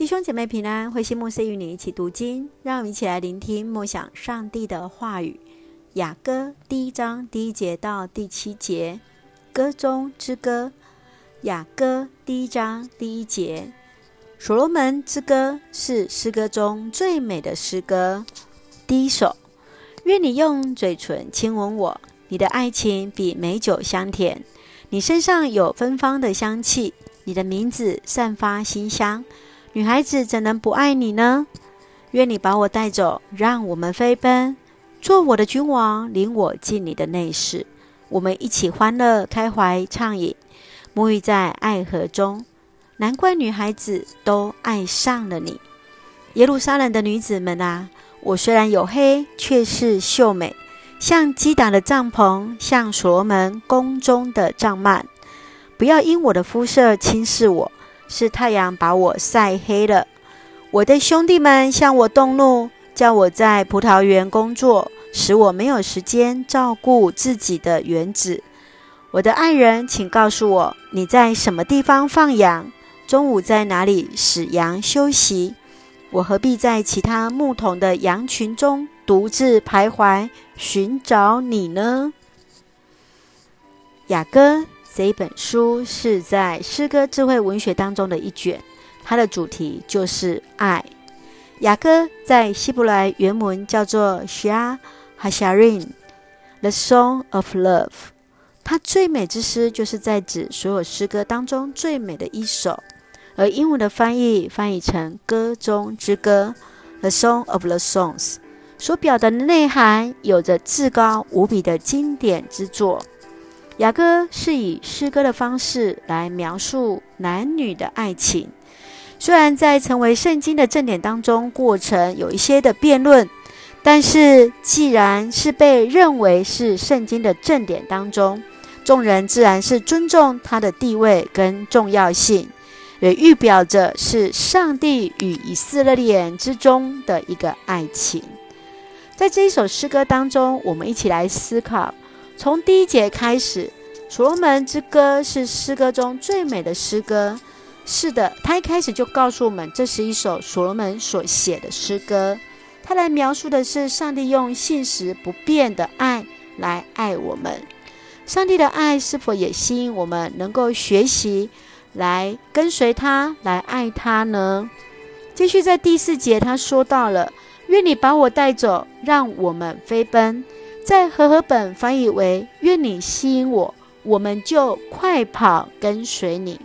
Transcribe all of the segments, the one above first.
弟兄姐妹平安，慧心牧师与你一起读经，让我们一起来聆听默想上帝的话语。雅歌第一章第一节到第七节，歌中之歌。雅歌第一章第一节，所罗门之歌是诗歌中最美的诗歌。第一首，愿你用嘴唇亲吻我，你的爱情比美酒香甜，你身上有芬芳的香气，你的名字散发馨香。女孩子怎能不爱你呢？愿你把我带走，让我们飞奔，做我的君王，领我进你的内室，我们一起欢乐开怀畅饮，沐浴在爱河中。难怪女孩子都爱上了你，耶路撒冷的女子们啊！我虽然黝黑，却是秀美，像击打的帐篷，像所罗门宫中的帐幔。不要因我的肤色轻视我。是太阳把我晒黑了。我的兄弟们向我动怒，叫我在葡萄园工作，使我没有时间照顾自己的园子。我的爱人，请告诉我，你在什么地方放羊？中午在哪里使羊休息？我何必在其他牧童的羊群中独自徘徊，寻找你呢？雅歌。这一本书是在诗歌智慧文学当中的一卷，它的主题就是爱。雅歌在希伯来原文叫做 Shir HaShirim，The Song of Love。它最美之诗就是在指所有诗歌当中最美的一首，而英文的翻译翻译成歌中之歌，The Song of the Songs，所表达的内涵有着至高无比的经典之作。雅歌是以诗歌的方式来描述男女的爱情，虽然在成为圣经的正典当中，过程有一些的辩论，但是既然是被认为是圣经的正典当中，众人自然是尊重它的地位跟重要性，也预表着是上帝与以色列人之中的一个爱情。在这一首诗歌当中，我们一起来思考。从第一节开始，《所罗门之歌》是诗歌中最美的诗歌。是的，他一开始就告诉我们，这是一首所罗门所写的诗歌。他来描述的是上帝用信实不变的爱来爱我们。上帝的爱是否也吸引我们能够学习来跟随他，来爱他呢？继续在第四节，他说到了：“愿你把我带走，让我们飞奔。”在和合本翻译为“愿你吸引我，我们就快跑跟随你”。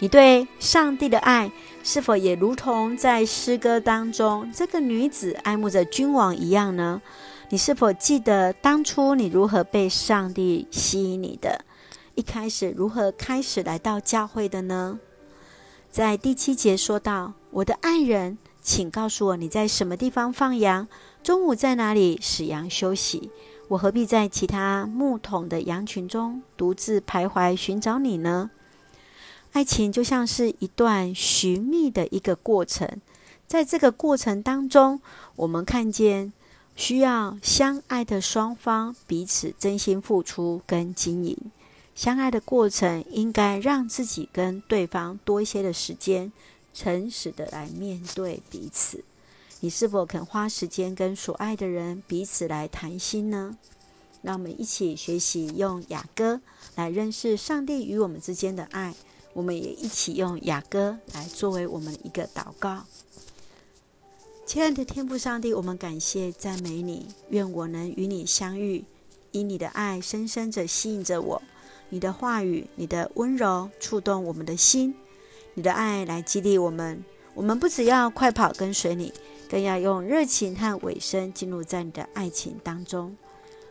你对上帝的爱是否也如同在诗歌当中这个女子爱慕着君王一样呢？你是否记得当初你如何被上帝吸引你的？一开始如何开始来到教会的呢？在第七节说到：“我的爱人，请告诉我你在什么地方放羊。”中午在哪里使羊休息？我何必在其他牧童的羊群中独自徘徊寻找你呢？爱情就像是一段寻觅的一个过程，在这个过程当中，我们看见需要相爱的双方彼此真心付出跟经营。相爱的过程应该让自己跟对方多一些的时间，诚实的来面对彼此。你是否肯花时间跟所爱的人彼此来谈心呢？让我们一起学习用雅歌来认识上帝与我们之间的爱。我们也一起用雅歌来作为我们一个祷告。亲爱的天父上帝，我们感谢赞美你，愿我能与你相遇，以你的爱深深地吸引着我。你的话语，你的温柔触动我们的心，你的爱来激励我们。我们不只要快跑跟随你。更要用热情和委身进入在你的爱情当中，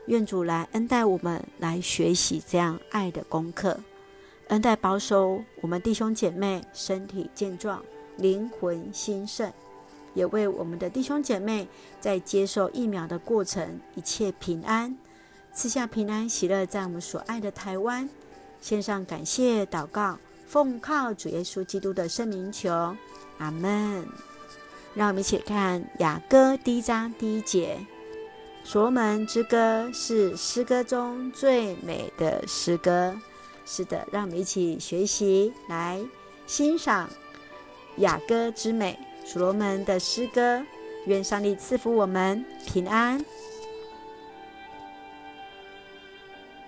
愿主来恩待我们，来学习这样爱的功课，恩待保守我们弟兄姐妹身体健壮，灵魂兴盛，也为我们的弟兄姐妹在接受疫苗的过程一切平安，赐下平安喜乐，在我们所爱的台湾，献上感谢祷告，奉靠主耶稣基督的圣名求，阿门。让我们一起看雅歌第一章第一节，所罗门之歌是诗歌中最美的诗歌。是的，让我们一起学习来欣赏雅歌之美，所罗门的诗歌。愿上帝赐福我们平安。